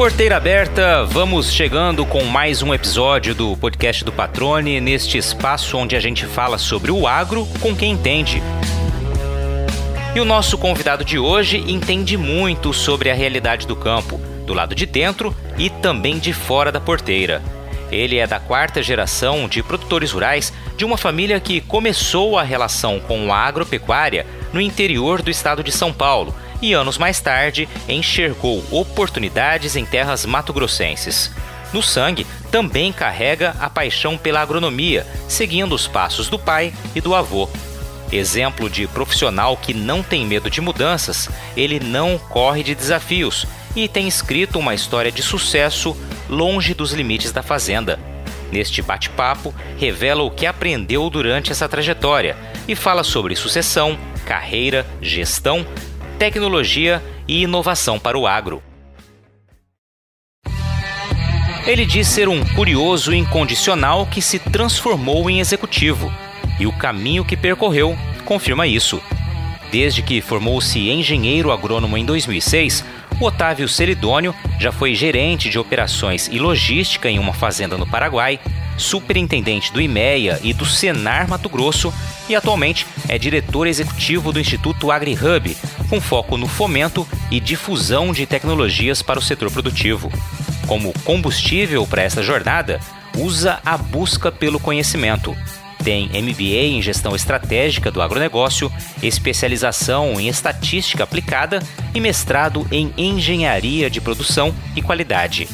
Porteira aberta, vamos chegando com mais um episódio do podcast do Patrone, neste espaço onde a gente fala sobre o agro com quem entende. E o nosso convidado de hoje entende muito sobre a realidade do campo, do lado de dentro e também de fora da porteira. Ele é da quarta geração de produtores rurais de uma família que começou a relação com a agropecuária no interior do estado de São Paulo e anos mais tarde enxergou oportunidades em terras mato-grossenses. No sangue, também carrega a paixão pela agronomia, seguindo os passos do pai e do avô. Exemplo de profissional que não tem medo de mudanças, ele não corre de desafios e tem escrito uma história de sucesso longe dos limites da fazenda. Neste bate-papo, revela o que aprendeu durante essa trajetória e fala sobre sucessão, carreira, gestão tecnologia e inovação para o agro. Ele diz ser um curioso incondicional que se transformou em executivo, e o caminho que percorreu confirma isso. Desde que formou-se engenheiro agrônomo em 2006, o Otávio Celidônio já foi gerente de operações e logística em uma fazenda no Paraguai, superintendente do IMEA e do Senar Mato Grosso e atualmente é diretor executivo do Instituto AgriHub, com foco no fomento e difusão de tecnologias para o setor produtivo. Como combustível para essa jornada, usa a busca pelo conhecimento. Tem MBA em gestão estratégica do agronegócio, especialização em estatística aplicada e mestrado em engenharia de produção e qualidade.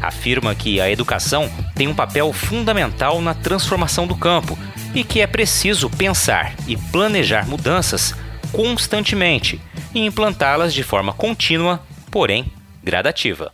Afirma que a educação tem um papel fundamental na transformação do campo e que é preciso pensar e planejar mudanças constantemente e implantá-las de forma contínua, porém gradativa.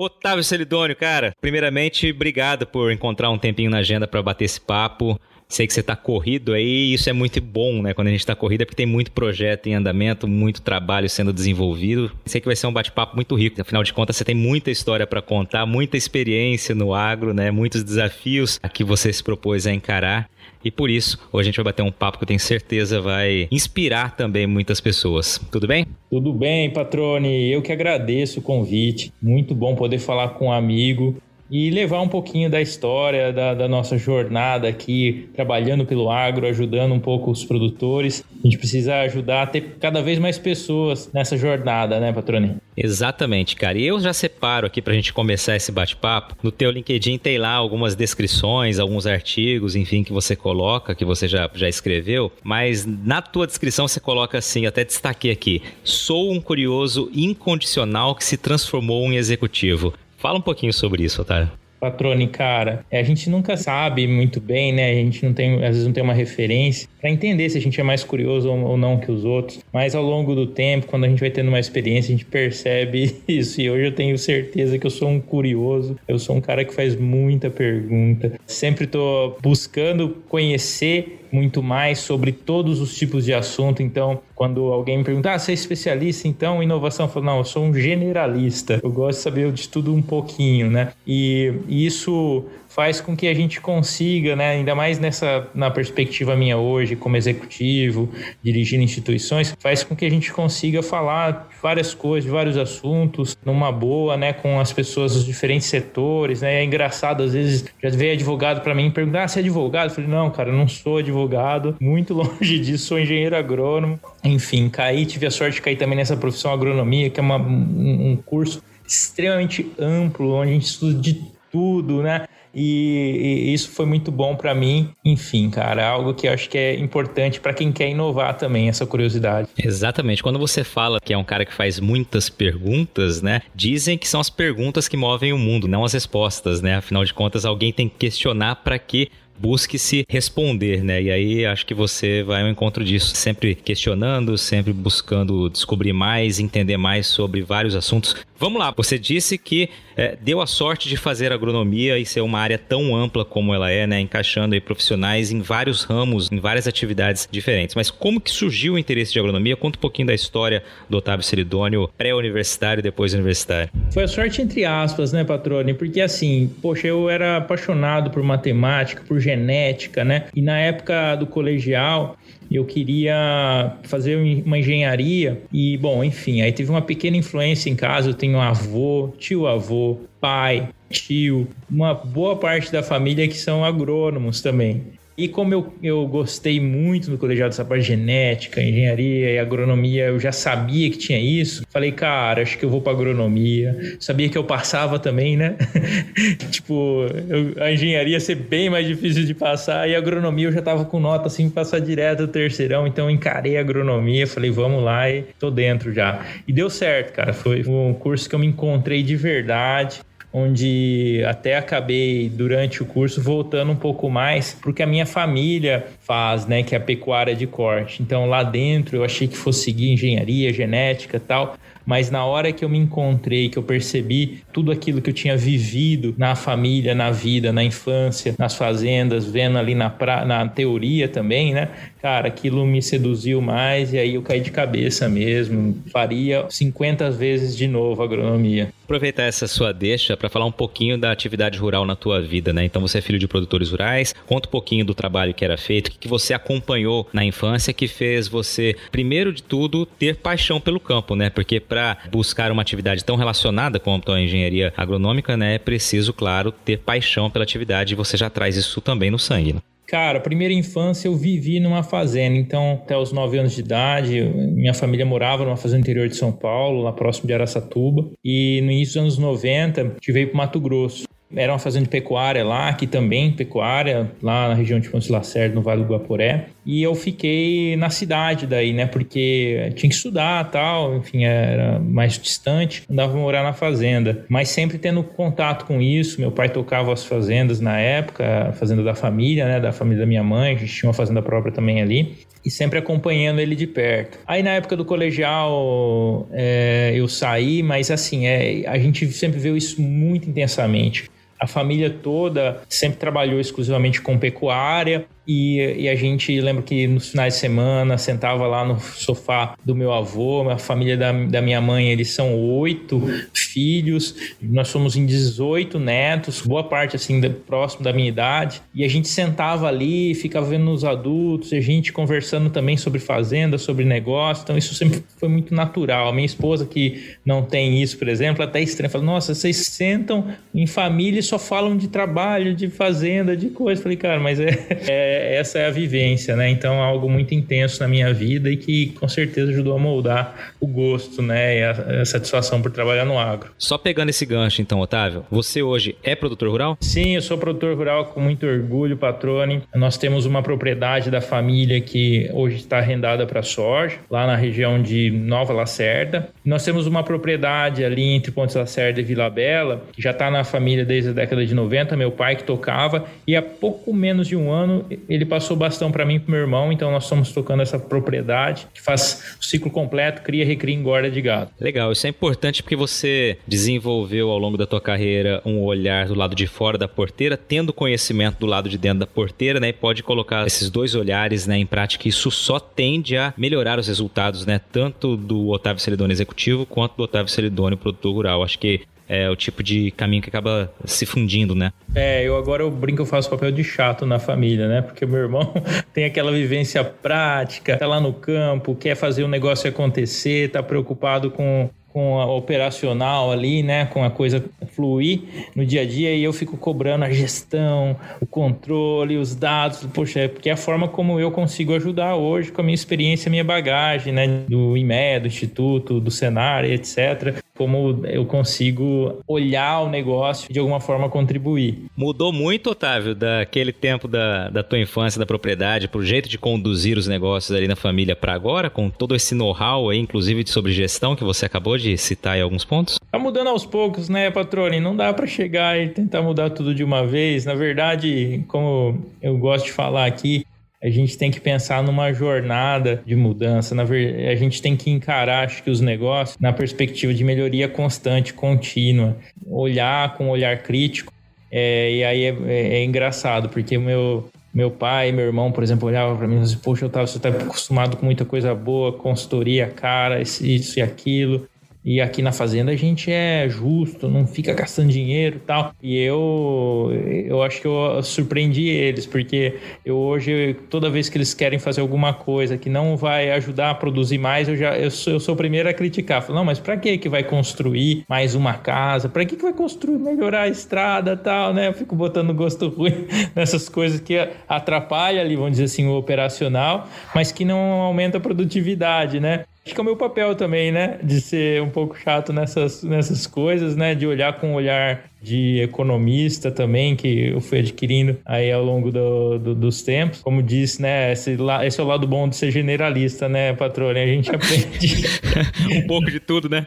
Otávio Celidônio, cara, primeiramente, obrigado por encontrar um tempinho na agenda para bater esse papo. Sei que você está corrido aí, e isso é muito bom, né? Quando a gente está corrido é porque tem muito projeto em andamento, muito trabalho sendo desenvolvido. Sei que vai ser um bate-papo muito rico. Afinal de contas, você tem muita história para contar, muita experiência no agro, né? Muitos desafios que você se propôs a encarar. E por isso, hoje a gente vai bater um papo que eu tenho certeza vai inspirar também muitas pessoas. Tudo bem? Tudo bem, Patrone. Eu que agradeço o convite. Muito bom poder falar com um amigo e levar um pouquinho da história da, da, nossa jornada aqui, trabalhando pelo agro, ajudando um pouco os produtores. A gente precisa ajudar a ter cada vez mais pessoas nessa jornada, né, Patrone? Exatamente, cara. E eu já separo aqui para a gente começar esse bate-papo. No teu LinkedIn tem lá algumas descrições, alguns artigos, enfim, que você coloca, que você já, já escreveu. Mas na tua descrição você coloca assim, até destaquei aqui: sou um curioso incondicional que se transformou em executivo. Fala um pouquinho sobre isso, Otário. Patrone, cara, a gente nunca sabe muito bem, né? A gente não tem, às vezes não tem uma referência para entender se a gente é mais curioso ou não que os outros. Mas ao longo do tempo, quando a gente vai tendo uma experiência, a gente percebe isso. E hoje eu tenho certeza que eu sou um curioso. Eu sou um cara que faz muita pergunta. Sempre tô buscando conhecer muito mais sobre todos os tipos de assunto. Então, quando alguém me pergunta, ah, você é especialista então em inovação? Eu falo, não, eu sou um generalista. Eu gosto de saber de tudo um pouquinho, né? E isso faz com que a gente consiga, né, ainda mais nessa na perspectiva minha hoje como executivo, dirigindo instituições, faz com que a gente consiga falar várias coisas, vários assuntos, numa boa, né, com as pessoas dos diferentes setores, né? É engraçado às vezes já veio advogado para mim perguntar: ah, "Você é advogado?" Eu falei: "Não, cara, não sou advogado, muito longe disso, sou engenheiro agrônomo". Enfim, caí, tive a sorte de cair também nessa profissão agronomia, que é uma, um, um curso extremamente amplo, onde a gente estuda de tudo, né? E, e isso foi muito bom para mim. Enfim, cara, algo que eu acho que é importante para quem quer inovar também, essa curiosidade. Exatamente. Quando você fala que é um cara que faz muitas perguntas, né? Dizem que são as perguntas que movem o mundo, não as respostas, né? Afinal de contas, alguém tem que questionar para que busque se responder, né? E aí acho que você vai ao encontro disso, sempre questionando, sempre buscando descobrir mais, entender mais sobre vários assuntos. Vamos lá, você disse que é, deu a sorte de fazer agronomia e ser uma área tão ampla como ela é, né? Encaixando aí profissionais em vários ramos, em várias atividades diferentes. Mas como que surgiu o interesse de agronomia? Conta um pouquinho da história do Otávio Seridônio, pré-universitário e depois universitário. Foi a sorte entre aspas, né, Patrone? Porque assim, poxa, eu era apaixonado por matemática, por genética, né? E na época do colegial, eu queria fazer uma engenharia e, bom, enfim, aí teve uma pequena influência em casa. Eu tenho avô, tio-avô, pai, tio, uma boa parte da família que são agrônomos também. E como eu, eu gostei muito do colegiado dessa parte de genética, engenharia e agronomia, eu já sabia que tinha isso. Falei, cara, acho que eu vou para agronomia. Sabia que eu passava também, né? tipo, eu, a engenharia ia ser bem mais difícil de passar e a agronomia eu já tava com nota assim, passar direto do terceirão. Então encarei a agronomia, falei, vamos lá e tô dentro já. E deu certo, cara. Foi um curso que eu me encontrei de verdade onde até acabei durante o curso voltando um pouco mais porque a minha família faz, né, que é a pecuária de corte. Então lá dentro eu achei que fosse seguir engenharia, genética, tal, mas na hora que eu me encontrei, que eu percebi tudo aquilo que eu tinha vivido na família, na vida, na infância, nas fazendas, vendo ali na, pra, na teoria também, né? Cara, aquilo me seduziu mais e aí eu caí de cabeça mesmo. Faria 50 vezes de novo agronomia. Aproveitar essa sua deixa para falar um pouquinho da atividade rural na tua vida, né? Então você é filho de produtores rurais, conta um pouquinho do trabalho que era feito, o que você acompanhou na infância que fez você, primeiro de tudo, ter paixão pelo campo, né? Porque para buscar uma atividade tão relacionada quanto a engenharia agronômica, né, é preciso, claro, ter paixão pela atividade e você já traz isso também no sangue. Né? Cara, primeira infância eu vivi numa fazenda, então até os 9 anos de idade, minha família morava numa fazenda interior de São Paulo, lá próximo de Araçatuba, e no início dos anos 90 a gente veio para Mato Grosso. Era uma fazenda de pecuária lá, aqui também pecuária, lá na região de Ponte Lacerda, no Vale do Guaporé. E eu fiquei na cidade daí, né? Porque tinha que estudar tal, enfim, era mais distante, andava morar na fazenda. Mas sempre tendo contato com isso. Meu pai tocava as fazendas na época, a fazenda da família, né? Da família da minha mãe, a gente tinha uma fazenda própria também ali e sempre acompanhando ele de perto. Aí na época do colegial é, eu saí, mas assim, é, a gente sempre viu isso muito intensamente. A família toda sempre trabalhou exclusivamente com pecuária e, e, a gente lembra que nos finais de semana sentava lá no sofá do meu avô, a família da, da minha mãe, eles são oito filhos, nós somos em 18 netos, boa parte assim, próximo da minha idade. E a gente sentava ali, ficava vendo os adultos, a gente conversando também sobre fazenda, sobre negócio. Então isso sempre foi muito natural. A minha esposa, que não tem isso, por exemplo, até estranha, fala: Nossa, vocês sentam em família e só falam de trabalho, de fazenda, de coisa. Eu falei, cara, mas é, é essa é a vivência, né? Então, é algo muito intenso na minha vida e que com certeza ajudou a moldar o gosto, né? E a, a satisfação por trabalhar no agro. Só pegando esse gancho, então, Otávio, você hoje é produtor rural? Sim, eu sou produtor rural com muito orgulho, patrone. Nós temos uma propriedade da família que hoje está arrendada para soja, lá na região de Nova Lacerda. Nós temos uma propriedade ali entre Pontes Lacerda e Vila Bela, que já está na família desde a década de 90, meu pai que tocava, e há pouco menos de um ano ele passou bastão para mim e para meu irmão, então nós estamos tocando essa propriedade que faz o ciclo completo, cria, recria engorda de gado. Legal, isso é importante porque você desenvolveu ao longo da tua carreira um olhar do lado de fora da porteira, tendo conhecimento do lado de dentro da porteira, né, e pode colocar esses dois olhares, né, em prática. Isso só tende a melhorar os resultados, né, tanto do Otávio Celidoni executivo quanto do Otávio Celidoni produtor rural. Acho que é o tipo de caminho que acaba se fundindo, né? É, eu agora eu brinco, eu faço papel de chato na família, né? Porque meu irmão tem aquela vivência prática, tá lá no campo, quer fazer o negócio acontecer, tá preocupado com com a operacional ali, né, com a coisa fluir no dia a dia e eu fico cobrando a gestão, o controle, os dados, poxa, é porque é a forma como eu consigo ajudar hoje com a minha experiência, minha bagagem, né, do IME, do Instituto, do Senar, etc como eu consigo olhar o negócio e de alguma forma contribuir. Mudou muito, Otávio, daquele tempo da, da tua infância da propriedade, pro jeito de conduzir os negócios ali na família para agora, com todo esse know-how aí, inclusive sobre gestão que você acabou de citar em alguns pontos? Tá mudando aos poucos, né, patrone? Não dá para chegar e tentar mudar tudo de uma vez. Na verdade, como eu gosto de falar aqui, a gente tem que pensar numa jornada de mudança. Na a gente tem que encarar, acho que, os negócios na perspectiva de melhoria constante, contínua. Olhar com um olhar crítico. É, e aí é, é, é, engraçado, porque meu, meu pai meu irmão, por exemplo, olhavam para mim e diziam, poxa, eu tava, você está acostumado com muita coisa boa, consultoria, cara, isso e aquilo. E aqui na fazenda a gente é justo, não fica gastando dinheiro e tal. E eu, eu acho que eu surpreendi eles, porque eu hoje, toda vez que eles querem fazer alguma coisa que não vai ajudar a produzir mais, eu já eu sou, eu sou o primeiro a criticar. Falo, não, mas para que que vai construir mais uma casa? Para que que vai construir, melhorar a estrada tal, né? Eu fico botando gosto ruim nessas coisas que atrapalham ali, vamos dizer assim, o operacional, mas que não aumenta a produtividade, né? Acho que é o meu papel também, né? De ser um pouco chato nessas, nessas coisas, né? De olhar com um olhar de economista também, que eu fui adquirindo aí ao longo do, do, dos tempos. Como disse, né? Esse, esse é o lado bom de ser generalista, né, patrônio? A gente aprende... um pouco de tudo, né?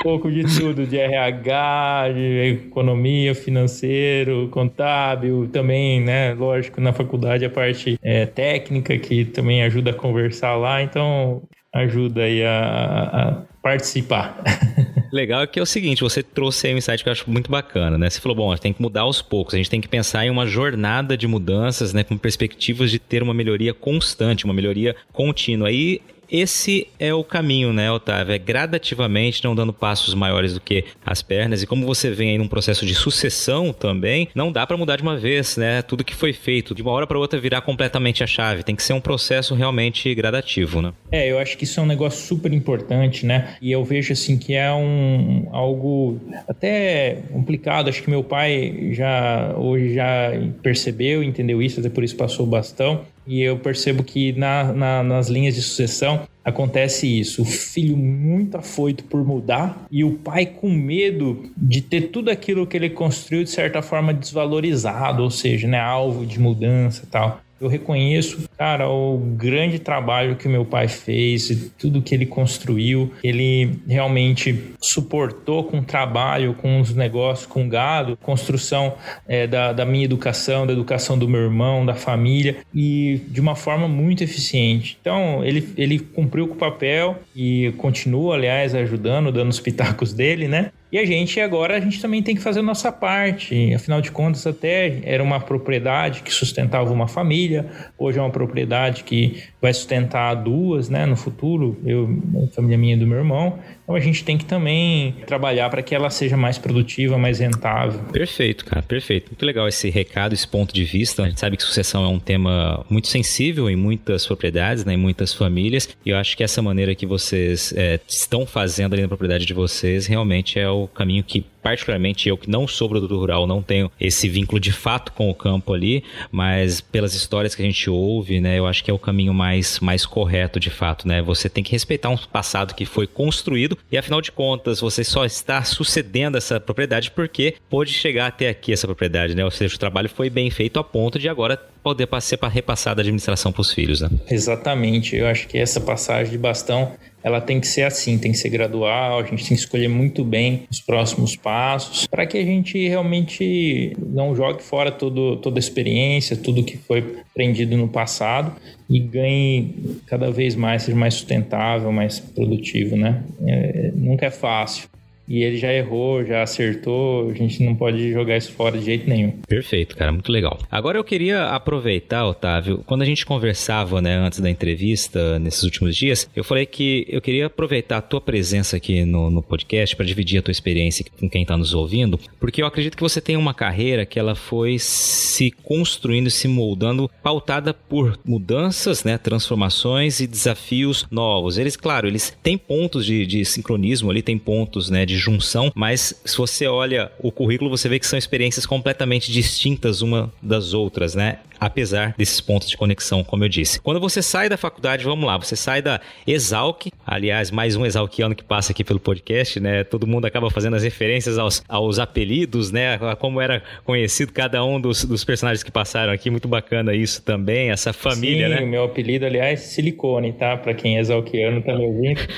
Um pouco de tudo, de RH, de economia, financeiro, contábil, também, né? Lógico, na faculdade a parte é, técnica, que também ajuda a conversar lá. Então, ajuda aí a, a participar. Legal é que é o seguinte, você trouxe aí um insight que eu acho muito bacana, né? Você falou, bom, a gente tem que mudar aos poucos, a gente tem que pensar em uma jornada de mudanças, né, com perspectivas de ter uma melhoria constante, uma melhoria contínua. Aí esse é o caminho, né, Otávio? É gradativamente, não dando passos maiores do que as pernas. E como você vem aí num processo de sucessão também, não dá para mudar de uma vez, né? Tudo que foi feito, de uma hora para outra virar completamente a chave. Tem que ser um processo realmente gradativo, né? É, eu acho que isso é um negócio super importante, né? E eu vejo assim que é um algo até complicado. Acho que meu pai já hoje já percebeu, entendeu isso, até por isso passou o bastão. E eu percebo que na, na, nas linhas de sucessão acontece isso. O filho muito afoito por mudar e o pai com medo de ter tudo aquilo que ele construiu de certa forma desvalorizado, ou seja, né, alvo de mudança e tal. Eu reconheço, cara, o grande trabalho que meu pai fez, tudo que ele construiu. Ele realmente suportou com trabalho, com os negócios, com gado, construção é, da, da minha educação, da educação do meu irmão, da família, e de uma forma muito eficiente. Então, ele, ele cumpriu com o papel e continua, aliás, ajudando, dando os pitacos dele, né? E a gente agora a gente também tem que fazer a nossa parte. Afinal de contas, até era uma propriedade que sustentava uma família, hoje é uma propriedade que vai sustentar duas, né, no futuro, eu, a família minha e do meu irmão. Então a gente tem que também trabalhar para que ela seja mais produtiva, mais rentável. Perfeito, cara, perfeito. Muito legal esse recado, esse ponto de vista. A gente sabe que sucessão é um tema muito sensível em muitas propriedades, né, em muitas famílias. E eu acho que essa maneira que vocês é, estão fazendo ali na propriedade de vocês realmente é o caminho que particularmente eu que não sou produtor rural, não tenho esse vínculo de fato com o campo ali, mas pelas histórias que a gente ouve, né, eu acho que é o caminho mais, mais correto de fato, né? Você tem que respeitar um passado que foi construído e afinal de contas você só está sucedendo essa propriedade porque pôde chegar até aqui essa propriedade, né? Ou seja, o trabalho foi bem feito a ponto de agora poder ser para repassar da administração para os filhos, né? Exatamente. Eu acho que essa passagem de bastão ela tem que ser assim, tem que ser gradual, a gente tem que escolher muito bem os próximos passos para que a gente realmente não jogue fora todo, toda a experiência, tudo que foi aprendido no passado e ganhe cada vez mais, seja mais sustentável, mais produtivo, né? É, nunca é fácil e ele já errou, já acertou, a gente não pode jogar isso fora de jeito nenhum. Perfeito, cara, muito legal. Agora eu queria aproveitar, Otávio, quando a gente conversava, né, antes da entrevista, nesses últimos dias, eu falei que eu queria aproveitar a tua presença aqui no, no podcast para dividir a tua experiência com quem está nos ouvindo, porque eu acredito que você tem uma carreira que ela foi se construindo, se moldando, pautada por mudanças, né, transformações e desafios novos. Eles, claro, eles têm pontos de, de sincronismo ali, tem pontos, né, de junção, mas se você olha o currículo, você vê que são experiências completamente distintas uma das outras, né? Apesar desses pontos de conexão, como eu disse. Quando você sai da faculdade, vamos lá, você sai da Exalc, aliás, mais um exalquiano que passa aqui pelo podcast, né? Todo mundo acaba fazendo as referências aos, aos apelidos, né? como era conhecido cada um dos, dos personagens que passaram aqui, muito bacana isso também, essa família, Sim, né? meu apelido, aliás, Silicone, tá? Para quem é exalquiano tá me ouvindo.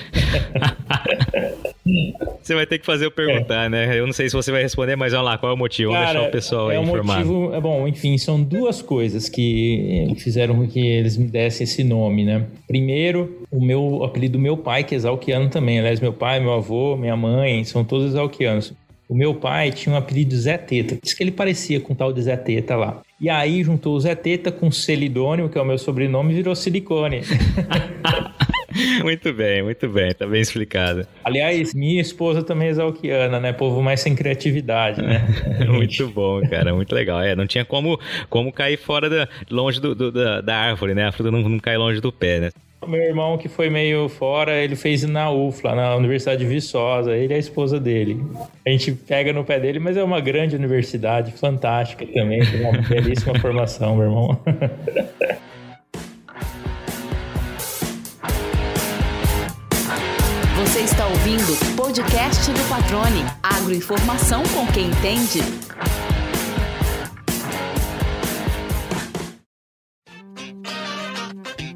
você vai ter que fazer eu perguntar, é. né? Eu não sei se você vai responder, mas olha lá, qual é o motivo? Cara, Vamos deixar o pessoal é aí informado. Motivo, é bom, enfim, são duas coisas coisas que fizeram com que eles me dessem esse nome, né? Primeiro, o meu o apelido do meu pai, que é exalquiano também. Aliás, meu pai, meu avô, minha mãe, são todos exalquianos. O meu pai tinha um apelido Zé Teta. Diz que ele parecia com o tal de Zé Teta lá. E aí juntou o Zé Teta com Celidônio, que é o meu sobrenome, e virou Silicone. muito bem, muito bem, tá bem explicado. Aliás, minha esposa também é exalquiana, né? Povo mais sem criatividade, né? muito bom, cara, muito legal. É, não tinha como, como cair fora da, longe do, do da, da, árvore, né? A fruta não, não cai longe do pé, né? Meu irmão, que foi meio fora, ele fez na UFLA, na Universidade de Viçosa. Ele é a esposa dele. A gente pega no pé dele, mas é uma grande universidade, fantástica também. Tem uma belíssima formação, meu irmão. ouvindo podcast do Patrone. Agroinformação com quem entende.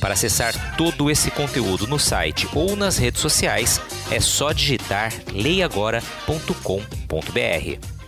Para acessar todo esse conteúdo no site ou nas redes sociais, é só digitar leiagora.com.br.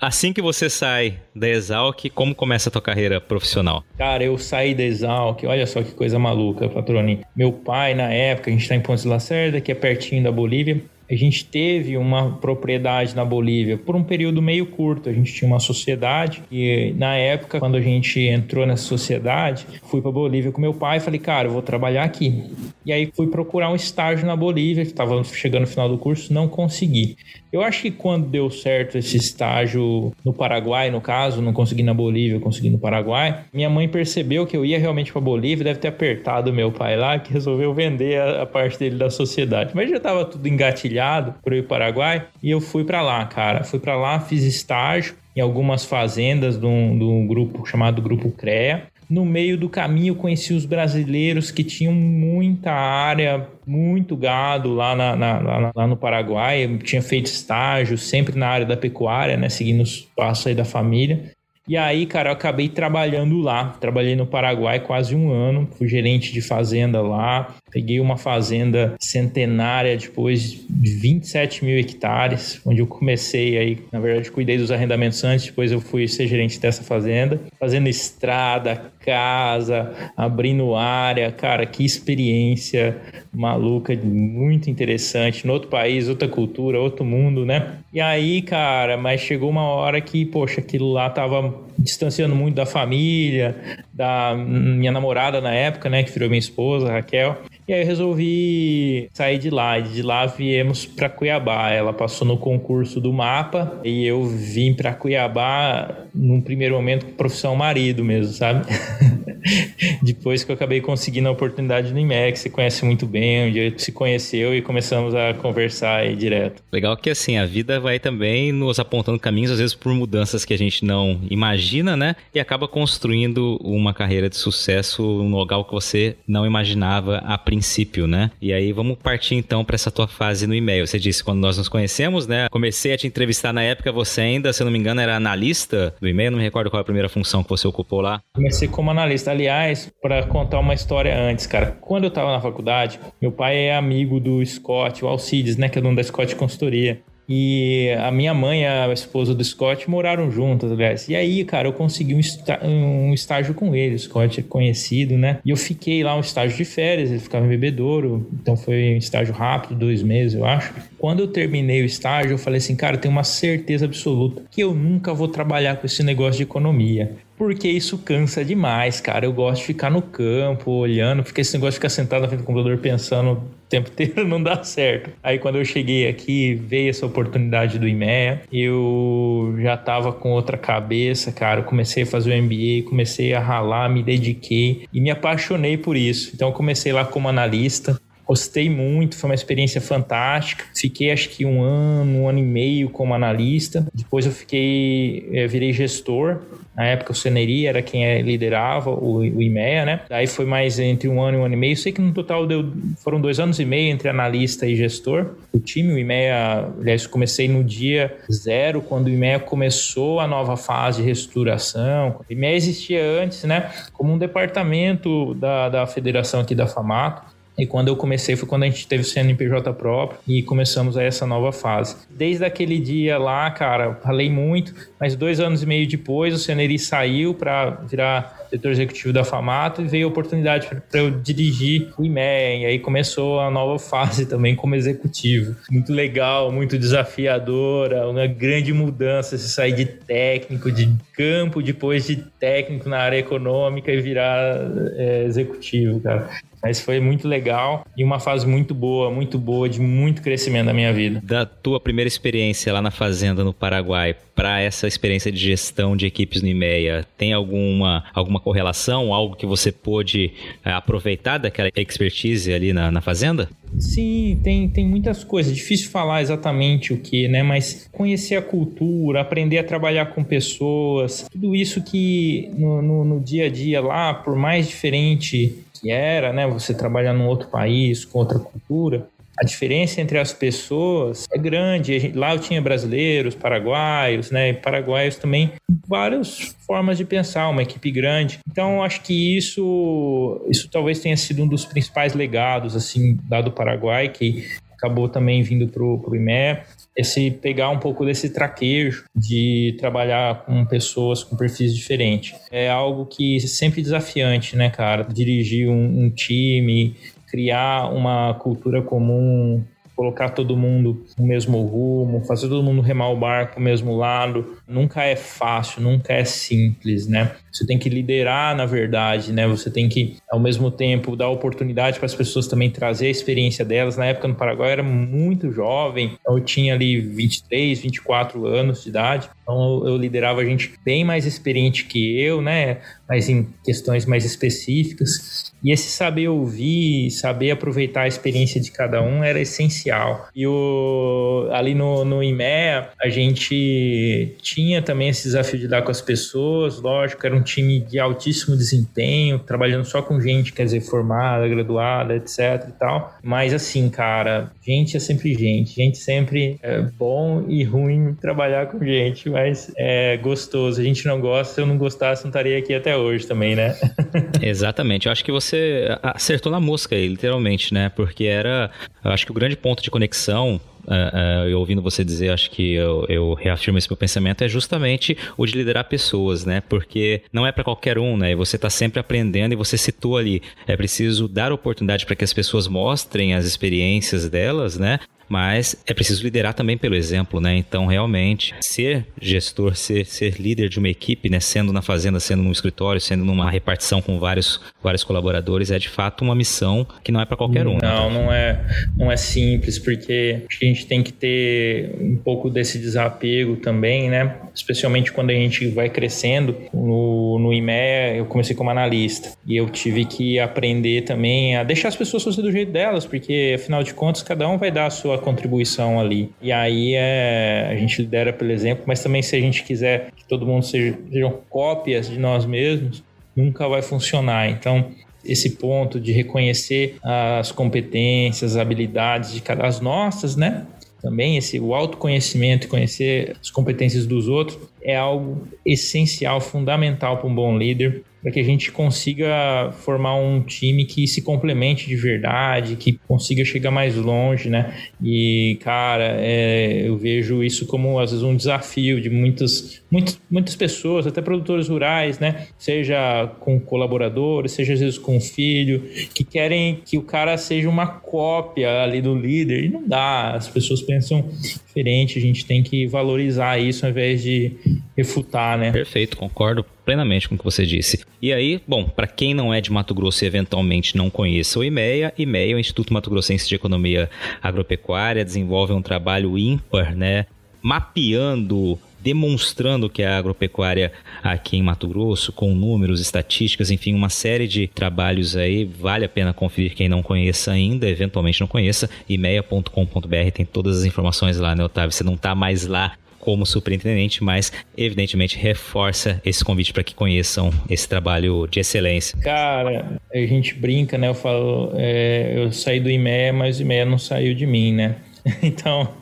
Assim que você sai da Exalc, como começa a tua carreira profissional? Cara, eu saí da Exalc, olha só que coisa maluca, patroni. Meu pai, na época, a gente está em Pontes de Lacerda, que é pertinho da Bolívia, a gente teve uma propriedade na Bolívia por um período meio curto. A gente tinha uma sociedade e na época, quando a gente entrou nessa sociedade, fui para Bolívia com meu pai e falei, cara, eu vou trabalhar aqui. E aí fui procurar um estágio na Bolívia, estava chegando no final do curso, não consegui. Eu acho que quando deu certo esse estágio no Paraguai, no caso, não consegui na Bolívia, consegui no Paraguai, minha mãe percebeu que eu ia realmente para Bolívia, deve ter apertado meu pai lá, que resolveu vender a parte dele da sociedade. Mas já estava tudo engatilhado para ir para Paraguai e eu fui para lá, cara. Fui para lá, fiz estágio em algumas fazendas de um, de um grupo chamado Grupo CREA. No meio do caminho, conheci os brasileiros que tinham muita área, muito gado lá, na, na, lá no Paraguai. Eu tinha feito estágio sempre na área da pecuária, né? Seguindo os passos aí da família. E aí, cara, eu acabei trabalhando lá. Trabalhei no Paraguai quase um ano, fui gerente de fazenda lá. Peguei uma fazenda centenária depois de 27 mil hectares, onde eu comecei aí, na verdade, cuidei dos arrendamentos antes, depois eu fui ser gerente dessa fazenda, fazendo estrada, casa, abrindo área, cara, que experiência maluca, muito interessante, no outro país, outra cultura, outro mundo, né? E aí, cara, mas chegou uma hora que, poxa, aquilo lá tava distanciando muito da família, da minha namorada na época, né, que virou minha esposa, Raquel. E aí eu resolvi sair de lá. E de lá viemos para Cuiabá. Ela passou no concurso do mapa e eu vim para Cuiabá num primeiro momento com profissão marido mesmo, sabe? Depois que eu acabei conseguindo a oportunidade no IMEC, você conhece muito bem, onde se conheceu e começamos a conversar aí direto. Legal que assim, a vida vai também nos apontando caminhos, às vezes por mudanças que a gente não imagina, né? E acaba construindo uma carreira de sucesso num lugar que você não imaginava a princípio, né? E aí vamos partir então para essa tua fase no e-mail. Você disse quando nós nos conhecemos, né? Comecei a te entrevistar na época, você ainda, se eu não me engano, era analista do e-mail, não me recordo qual é a primeira função que você ocupou lá. Comecei como analista. Aliás, para contar uma história antes, cara. Quando eu estava na faculdade, meu pai é amigo do Scott, o Alcides, né, que é dono da Scott Consultoria. E a minha mãe e a esposa do Scott moraram juntas, aliás. E aí, cara, eu consegui um, um, estágio com ele. O Scott é conhecido, né? E eu fiquei lá um estágio de férias, ele ficava em bebedouro. Então foi um estágio rápido, dois meses, eu acho. Quando eu terminei o estágio, eu falei assim, cara, eu tenho uma certeza absoluta que eu nunca vou trabalhar com esse negócio de economia porque isso cansa demais, cara. Eu gosto de ficar no campo, olhando, porque esse negócio de ficar sentado na frente do computador pensando tempo inteiro não dá certo. Aí quando eu cheguei aqui, veio essa oportunidade do IMEA, eu já tava com outra cabeça, cara. Eu comecei a fazer o MBA, comecei a ralar, me dediquei e me apaixonei por isso. Então eu comecei lá como analista, Gostei muito, foi uma experiência fantástica. Fiquei acho que um ano, um ano e meio como analista. Depois eu fiquei, eu eh, virei gestor. Na época o Seneri era quem eh, liderava o, o IMEA, né? Daí foi mais entre um ano e um ano e meio. Sei que no total deu, foram dois anos e meio entre analista e gestor. O time, o IMEA, aliás, comecei no dia zero, quando o IMEA começou a nova fase de reestruturação. O IMEA existia antes, né? Como um departamento da, da federação aqui da FAMATO. E quando eu comecei foi quando a gente teve o CNPJ próprio e começamos essa nova fase. Desde aquele dia lá, cara, falei muito, mas dois anos e meio depois o Ceneri saiu para virar diretor executivo da Famato e veio a oportunidade para eu dirigir o IMEA. E aí começou a nova fase também como executivo. Muito legal, muito desafiadora, uma grande mudança se sair de técnico, de campo, depois de técnico na área econômica e virar é, executivo, cara. Mas foi muito legal e uma fase muito boa, muito boa, de muito crescimento da minha vida. Da tua primeira experiência lá na fazenda no Paraguai para essa experiência de gestão de equipes no IMEA, tem alguma, alguma correlação, algo que você pôde é, aproveitar daquela expertise ali na, na fazenda? Sim, tem, tem muitas coisas. Difícil falar exatamente o que, né? Mas conhecer a cultura, aprender a trabalhar com pessoas, tudo isso que no, no, no dia a dia lá, por mais diferente que era, né? Você trabalhar num outro país, com outra cultura. A diferença entre as pessoas é grande. Lá eu tinha brasileiros, paraguaios, né? Paraguaios também, várias formas de pensar, uma equipe grande. Então, acho que isso, isso talvez tenha sido um dos principais legados, assim, dado do Paraguai, que acabou também vindo para o IME esse pegar um pouco desse traquejo de trabalhar com pessoas com perfis diferentes. É algo que é sempre desafiante, né, cara? Dirigir um, um time, criar uma cultura comum, colocar todo mundo no mesmo rumo, fazer todo mundo remar o barco o mesmo lado, nunca é fácil, nunca é simples, né? Você tem que liderar, na verdade, né? Você tem que, ao mesmo tempo, dar oportunidade para as pessoas também trazer a experiência delas. Na época no Paraguai eu era muito jovem, então eu tinha ali 23, 24 anos de idade. Então eu liderava gente bem mais experiente que eu, né? Mas em questões mais específicas. E esse saber ouvir, saber aproveitar a experiência de cada um era essencial. E o, ali no, no IMEA, a gente tinha também esse desafio de lidar com as pessoas. Lógico, era um time de altíssimo desempenho, trabalhando só com gente, quer dizer, formada, graduada, etc e tal. Mas assim, cara, gente é sempre gente. Gente sempre é bom e ruim trabalhar com gente, mas é gostoso. A gente não gosta, se eu não gostasse, não estaria aqui até hoje também, né? Exatamente. Eu acho que você acertou na mosca aí, literalmente, né? Porque era, eu acho que o grande ponto de conexão uh, uh, eu ouvindo você dizer, acho que eu, eu, reafirmo esse meu pensamento, é justamente o de liderar pessoas, né? Porque não é para qualquer um, né? Você está sempre aprendendo e você citou ali, é preciso dar oportunidade para que as pessoas mostrem as experiências delas, né? Mas é preciso liderar também pelo exemplo, né? Então, realmente, ser gestor, ser, ser líder de uma equipe, né? Sendo na fazenda, sendo no escritório, sendo numa repartição com vários, vários colaboradores, é de fato uma missão que não é para qualquer um. Né? Não, né? não é, não é simples, porque a gente tem que ter um pouco desse desapego também, né? Especialmente quando a gente vai crescendo. No, no IMEA, eu comecei como analista e eu tive que aprender também a deixar as pessoas fazerem do jeito delas, porque afinal de contas, cada um vai dar a sua contribuição ali. E aí é, a gente lidera pelo exemplo, mas também se a gente quiser que todo mundo seja, sejam cópias de nós mesmos, nunca vai funcionar. Então, esse ponto de reconhecer as competências, as habilidades de cada as nossas, né? Também esse o autoconhecimento e conhecer as competências dos outros é algo essencial, fundamental para um bom líder para que a gente consiga formar um time que se complemente de verdade, que consiga chegar mais longe, né? E, cara, é, eu vejo isso como, às vezes, um desafio de muitas, muitas, muitas pessoas, até produtores rurais, né? Seja com colaboradores, seja, às vezes, com filho, que querem que o cara seja uma cópia ali do líder, e não dá, as pessoas pensam diferente, a gente tem que valorizar isso ao invés de refutar, né? Perfeito, concordo plenamente com o que você disse. E aí, bom, para quem não é de Mato Grosso e eventualmente não conheça o IMEA, IMEA, o Instituto Mato Grossense de Economia Agropecuária, desenvolve um trabalho ímpar, né, mapeando demonstrando que a agropecuária aqui em Mato Grosso, com números, estatísticas, enfim, uma série de trabalhos aí, vale a pena conferir quem não conheça ainda, eventualmente não conheça, imeia.com.br tem todas as informações lá, né, Otávio? Você não está mais lá como superintendente, mas evidentemente reforça esse convite para que conheçam esse trabalho de excelência. Cara, a gente brinca, né? Eu falo, é, eu saí do IMEA, mas o IMEA não saiu de mim, né? Então,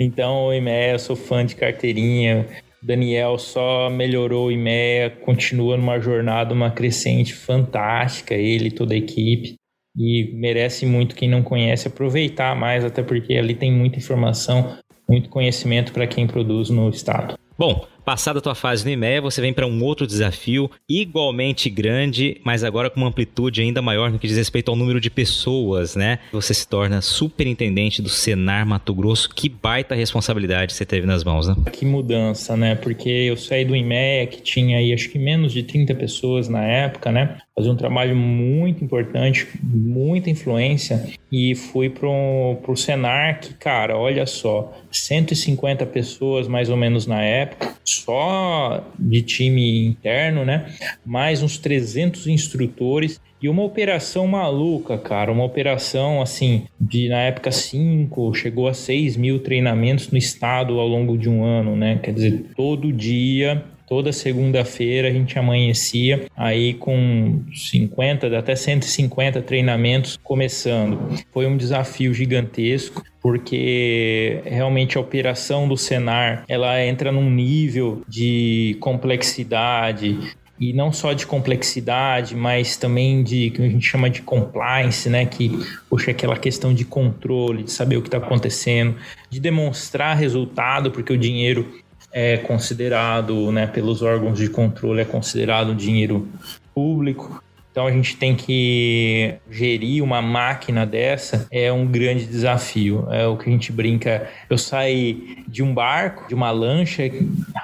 então o IMEA, eu sou fã de carteirinha. Daniel só melhorou o IMEA, continua numa jornada, uma crescente fantástica, ele e toda a equipe. E merece muito quem não conhece aproveitar mais, até porque ali tem muita informação, muito conhecimento para quem produz no estado. Bom, Passada a tua fase no IMEA, você vem para um outro desafio igualmente grande, mas agora com uma amplitude ainda maior no que diz respeito ao número de pessoas, né? Você se torna superintendente do Senar Mato Grosso. Que baita responsabilidade você teve nas mãos, né? Que mudança, né? Porque eu saí do IMEA, que tinha aí acho que menos de 30 pessoas na época, né? Fazia um trabalho muito importante, muita influência, e fui pro, pro Senar, que, cara, olha só, 150 pessoas mais ou menos na época, só de time interno, né? Mais uns 300 instrutores e uma operação maluca, cara. Uma operação, assim, de na época 5, chegou a 6 mil treinamentos no estado ao longo de um ano, né? Quer dizer, todo dia toda segunda-feira a gente amanhecia aí com 50 até 150 treinamentos começando. Foi um desafio gigantesco porque realmente a operação do Senar ela entra num nível de complexidade e não só de complexidade, mas também de que a gente chama de compliance, né? Que puxa aquela questão de controle, de saber o que está acontecendo, de demonstrar resultado, porque o dinheiro é considerado, né, pelos órgãos de controle, é considerado dinheiro público. Então a gente tem que gerir uma máquina dessa é um grande desafio. É o que a gente brinca. Eu saí de um barco, de uma lancha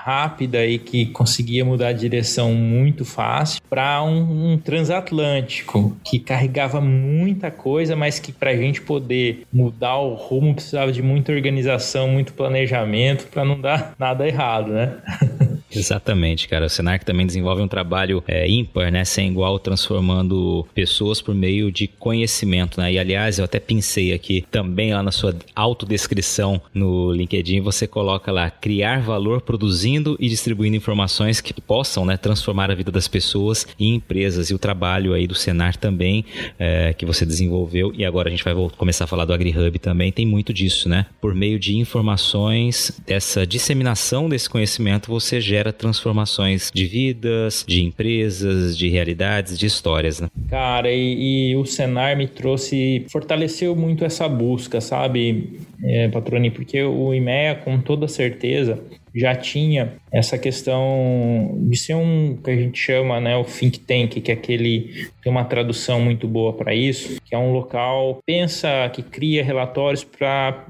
rápida e que conseguia mudar de direção muito fácil para um, um, transatlântico que carregava muita coisa, mas que para a gente poder mudar o rumo precisava de muita organização, muito planejamento para não dar nada errado, né? Exatamente, cara. O Senac também desenvolve um trabalho é, ímpar, né? Sem igual, transformando pessoas por meio de conhecimento, né? E aliás, eu até pensei aqui também lá na sua autodescrição no LinkedIn, você coloca lá criar valor produzindo e distribuindo informações que possam, né, transformar a vida das pessoas e empresas. E o trabalho aí do Senar também, é, que você desenvolveu, e agora a gente vai começar a falar do AgriHub também, tem muito disso, né? Por meio de informações, dessa disseminação desse conhecimento, você gera gera transformações de vidas, de empresas, de realidades, de histórias, né? Cara, e, e o Senar me trouxe, fortaleceu muito essa busca, sabe, é, Patroni? Porque o IMEA, com toda certeza, já tinha essa questão de ser um que a gente chama, né, o think tank, que é aquele tem uma tradução muito boa para isso, que é um local pensa que cria relatórios para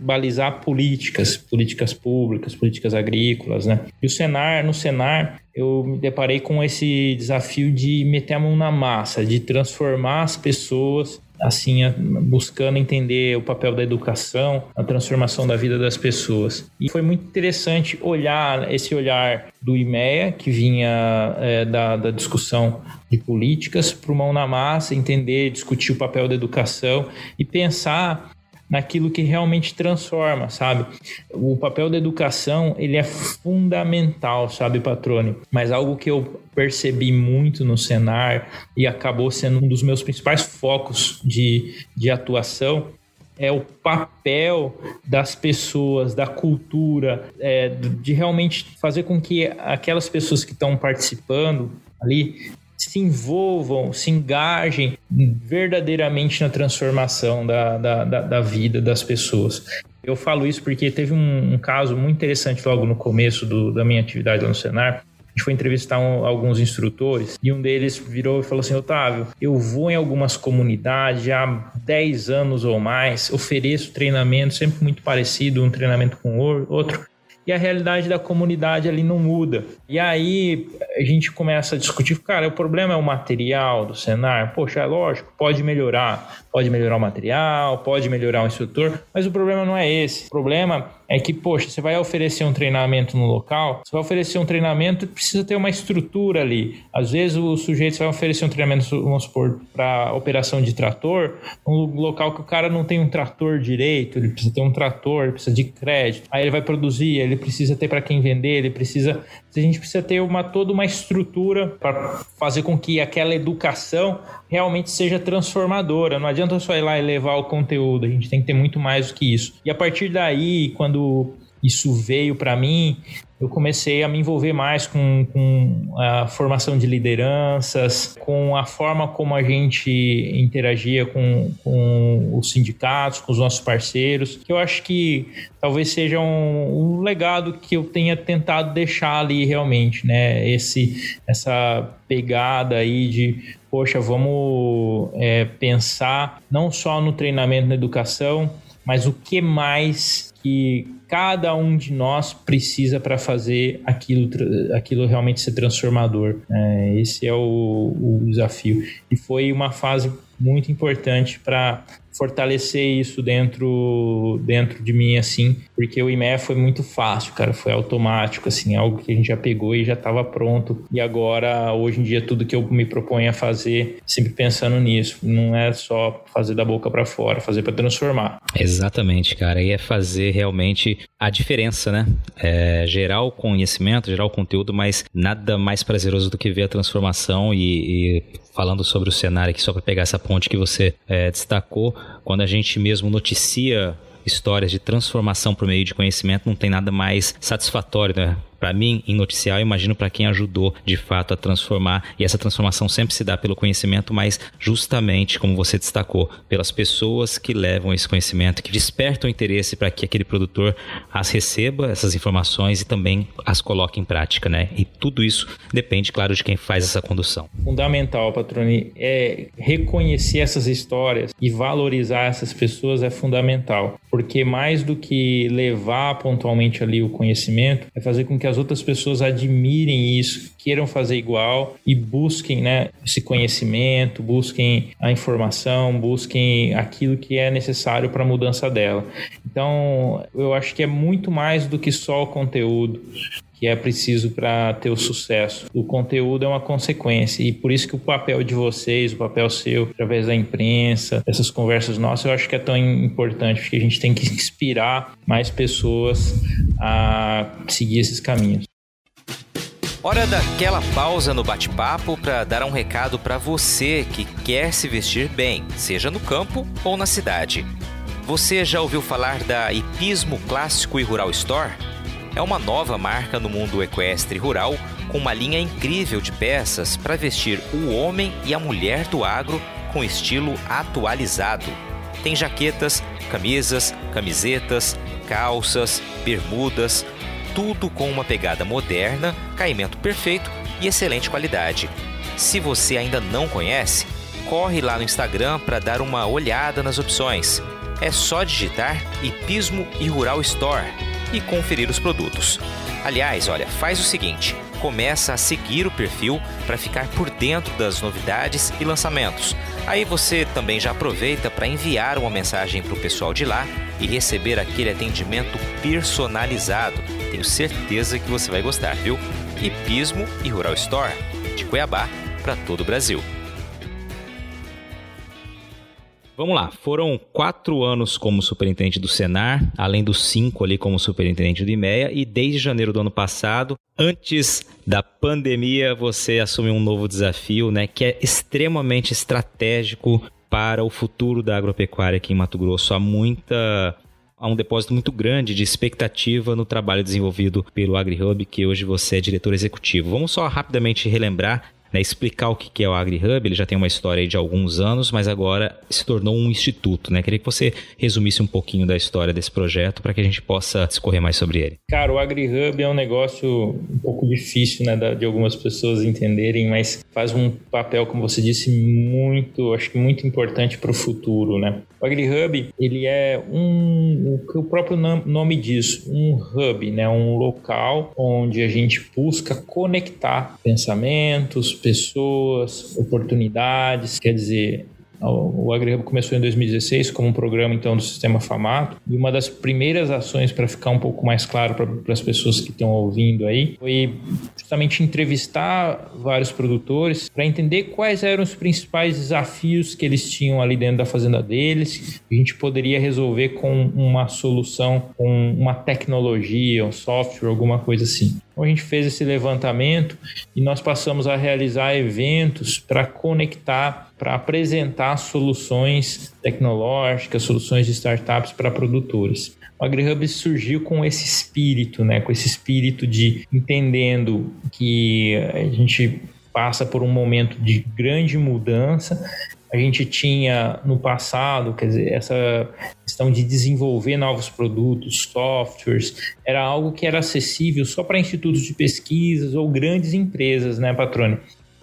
balizar políticas, políticas públicas, políticas agrícolas, né? E o Senar, no Senar, eu me deparei com esse desafio de meter a mão na massa, de transformar as pessoas assim, buscando entender o papel da educação, a transformação da vida das pessoas. E foi muito interessante olhar esse olhar do IMEA, que vinha é, da, da discussão de políticas, para o mão na massa, entender, discutir o papel da educação e pensar naquilo que realmente transforma, sabe? O papel da educação, ele é fundamental, sabe, Patrone? Mas algo que eu percebi muito no Senar e acabou sendo um dos meus principais focos de, de atuação é o papel das pessoas, da cultura, é, de realmente fazer com que aquelas pessoas que estão participando ali se envolvam, se engajem verdadeiramente na transformação da, da, da, da vida das pessoas. Eu falo isso porque teve um, um caso muito interessante logo no começo do, da minha atividade lá no Senar. A gente foi entrevistar um, alguns instrutores e um deles virou e falou assim: Otávio, eu vou em algumas comunidades já há 10 anos ou mais, ofereço treinamento sempre muito parecido, um treinamento com outro, e a realidade da comunidade ali não muda. E aí a gente começa a discutir, cara, o problema é o material do Senar. Poxa, é lógico, pode melhorar, pode melhorar o material, pode melhorar o instrutor, mas o problema não é esse. O problema é que, poxa, você vai oferecer um treinamento no local, você vai oferecer um treinamento precisa ter uma estrutura ali. Às vezes o sujeito vai oferecer um treinamento, vamos supor, para operação de trator, um local que o cara não tem um trator direito, ele precisa ter um trator, ele precisa de crédito, aí ele vai produzir, ele precisa ter para quem vender, ele precisa. A gente precisa ter uma, toda uma estrutura para fazer com que aquela educação realmente seja transformadora. Não adianta só ir lá e levar o conteúdo, a gente tem que ter muito mais do que isso. E a partir daí, quando isso veio para mim, eu comecei a me envolver mais com, com, a formação de lideranças, com a forma como a gente interagia com, com os sindicatos, com os nossos parceiros, que eu acho que talvez seja um, um, legado que eu tenha tentado deixar ali realmente, né? Esse, essa pegada aí de, poxa, vamos é, pensar não só no treinamento na educação, mas o que mais que cada um de nós precisa para fazer aquilo, aquilo realmente ser transformador. É, esse é o, o desafio. E foi uma fase muito importante para fortalecer isso dentro dentro de mim assim, porque o IME foi muito fácil, cara, foi automático assim, algo que a gente já pegou e já estava pronto. E agora hoje em dia tudo que eu me proponho a fazer, sempre pensando nisso, não é só fazer da boca para fora, fazer para transformar. Exatamente, cara, e é fazer realmente a diferença, né? É gerar o conhecimento, gerar o conteúdo, mas nada mais prazeroso do que ver a transformação e, e falando sobre o cenário aqui, só para pegar essa ponte que você é, destacou, quando a gente mesmo noticia histórias de transformação por meio de conhecimento, não tem nada mais satisfatório, né? Para mim, em noticiar, eu imagino para quem ajudou de fato a transformar. E essa transformação sempre se dá pelo conhecimento, mas justamente, como você destacou, pelas pessoas que levam esse conhecimento, que despertam interesse para que aquele produtor as receba, essas informações e também as coloque em prática, né? E tudo isso depende, claro, de quem faz essa condução. Fundamental, Patroni, é reconhecer essas histórias e valorizar essas pessoas é fundamental, porque mais do que levar pontualmente ali o conhecimento, é fazer com que as as outras pessoas admirem isso, queiram fazer igual e busquem né, esse conhecimento, busquem a informação, busquem aquilo que é necessário para a mudança dela. Então, eu acho que é muito mais do que só o conteúdo que é preciso para ter o sucesso. O conteúdo é uma consequência e por isso que o papel de vocês, o papel seu, através da imprensa, essas conversas nossas, eu acho que é tão importante, porque a gente tem que inspirar mais pessoas a seguir esses caminhos. Hora daquela pausa no bate-papo para dar um recado para você que quer se vestir bem, seja no campo ou na cidade. Você já ouviu falar da Hipismo Clássico e Rural Store? É uma nova marca no mundo equestre rural com uma linha incrível de peças para vestir o homem e a mulher do agro com estilo atualizado. Tem jaquetas, camisas, camisetas, calças, bermudas, tudo com uma pegada moderna, caimento perfeito e excelente qualidade. Se você ainda não conhece, corre lá no Instagram para dar uma olhada nas opções. É só digitar Hipismo e Rural Store e conferir os produtos. Aliás, olha, faz o seguinte: começa a seguir o perfil para ficar por dentro das novidades e lançamentos. Aí você também já aproveita para enviar uma mensagem para o pessoal de lá e receber aquele atendimento personalizado. Tenho certeza que você vai gostar, viu? Hipismo e Rural Store, de Cuiabá para todo o Brasil. Vamos lá, foram quatro anos como superintendente do Senar, além dos cinco ali como superintendente do IMEA, e desde janeiro do ano passado, antes da pandemia, você assumiu um novo desafio, né, que é extremamente estratégico para o futuro da agropecuária aqui em Mato Grosso. Há muita há um depósito muito grande de expectativa no trabalho desenvolvido pelo AgriHub, que hoje você é diretor executivo. Vamos só rapidamente relembrar né, explicar o que é o AgriHub. Ele já tem uma história de alguns anos, mas agora se tornou um instituto, né? Queria que você resumisse um pouquinho da história desse projeto para que a gente possa discorrer mais sobre ele. Cara, o AgriHub é um negócio um pouco difícil, né, de algumas pessoas entenderem, mas faz um papel, como você disse, muito, acho que muito importante para o futuro, né? O AgriHub, ele é um, o próprio nome diz, um hub, né? Um local onde a gente busca conectar pensamentos, pessoas, oportunidades, quer dizer, o AgriHub começou em 2016 como um programa então do sistema Famato e uma das primeiras ações para ficar um pouco mais claro para as pessoas que estão ouvindo aí foi justamente entrevistar vários produtores para entender quais eram os principais desafios que eles tinham ali dentro da fazenda deles. A gente poderia resolver com uma solução, com uma tecnologia, um software, alguma coisa assim. Então a gente fez esse levantamento e nós passamos a realizar eventos para conectar, para apresentar soluções tecnológicas, soluções de startups para produtores. O AgriHub surgiu com esse espírito, né, com esse espírito de entendendo que a gente passa por um momento de grande mudança a gente tinha no passado, quer dizer, essa questão de desenvolver novos produtos, softwares, era algo que era acessível só para institutos de pesquisas ou grandes empresas, né, Patrone?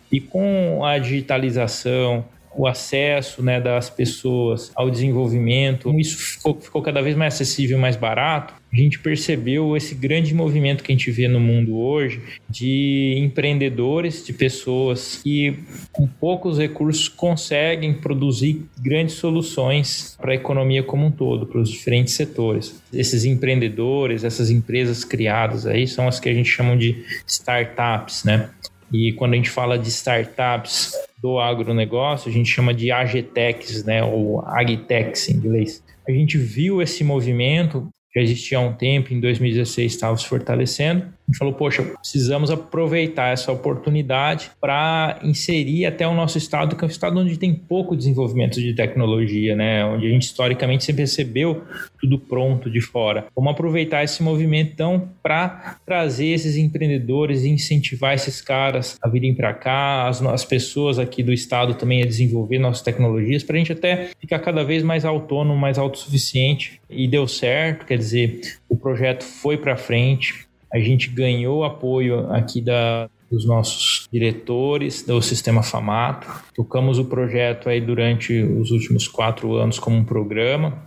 E com a digitalização, o acesso né, das pessoas ao desenvolvimento, isso ficou, ficou cada vez mais acessível, mais barato, a gente percebeu esse grande movimento que a gente vê no mundo hoje de empreendedores, de pessoas que com poucos recursos conseguem produzir grandes soluções para a economia como um todo, para os diferentes setores. Esses empreendedores, essas empresas criadas aí são as que a gente chama de startups, né? E quando a gente fala de startups do agronegócio, a gente chama de AGTECs, né, ou Agtechs em inglês. A gente viu esse movimento já existia há um tempo, em 2016 estava se fortalecendo, gente falou, poxa, precisamos aproveitar essa oportunidade para inserir até o nosso estado, que é um estado onde tem pouco desenvolvimento de tecnologia, né? Onde a gente historicamente sempre recebeu tudo pronto de fora. Vamos aproveitar esse movimento então para trazer esses empreendedores e incentivar esses caras a virem para cá, as, as pessoas aqui do estado também a desenvolver nossas tecnologias para a gente até ficar cada vez mais autônomo, mais autossuficiente. E deu certo, quer dizer, o projeto foi para frente a gente ganhou apoio aqui da, dos nossos diretores do Sistema Famato. Tocamos o projeto aí durante os últimos quatro anos como um programa.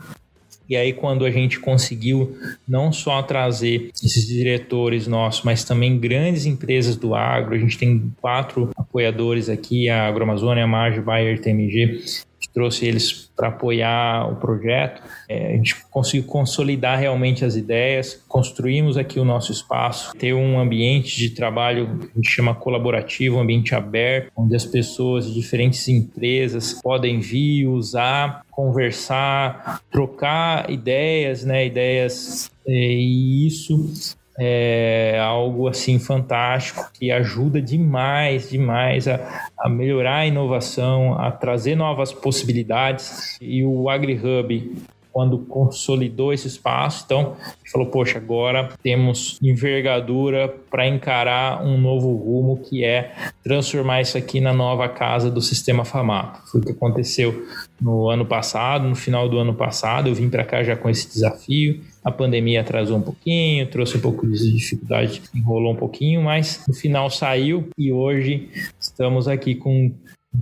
E aí, quando a gente conseguiu não só trazer esses diretores nossos, mas também grandes empresas do agro, a gente tem quatro apoiadores aqui, a Agroamazônia, a Marge, Bayer, TMG, trouxe eles para apoiar o projeto. É, a gente conseguiu consolidar realmente as ideias, construímos aqui o nosso espaço, ter um ambiente de trabalho que a gente chama colaborativo, um ambiente aberto, onde as pessoas de diferentes empresas podem vir, usar, conversar, trocar ideias, né, ideias é, e isso é algo assim fantástico que ajuda demais, demais a, a melhorar a inovação, a trazer novas possibilidades. E o AgriHub quando consolidou esse espaço. Então, falou: poxa, agora temos envergadura para encarar um novo rumo que é transformar isso aqui na nova casa do sistema Famato. Foi o que aconteceu no ano passado, no final do ano passado. Eu vim para cá já com esse desafio. A pandemia atrasou um pouquinho, trouxe um pouco de dificuldade, enrolou um pouquinho, mas no final saiu e hoje estamos aqui com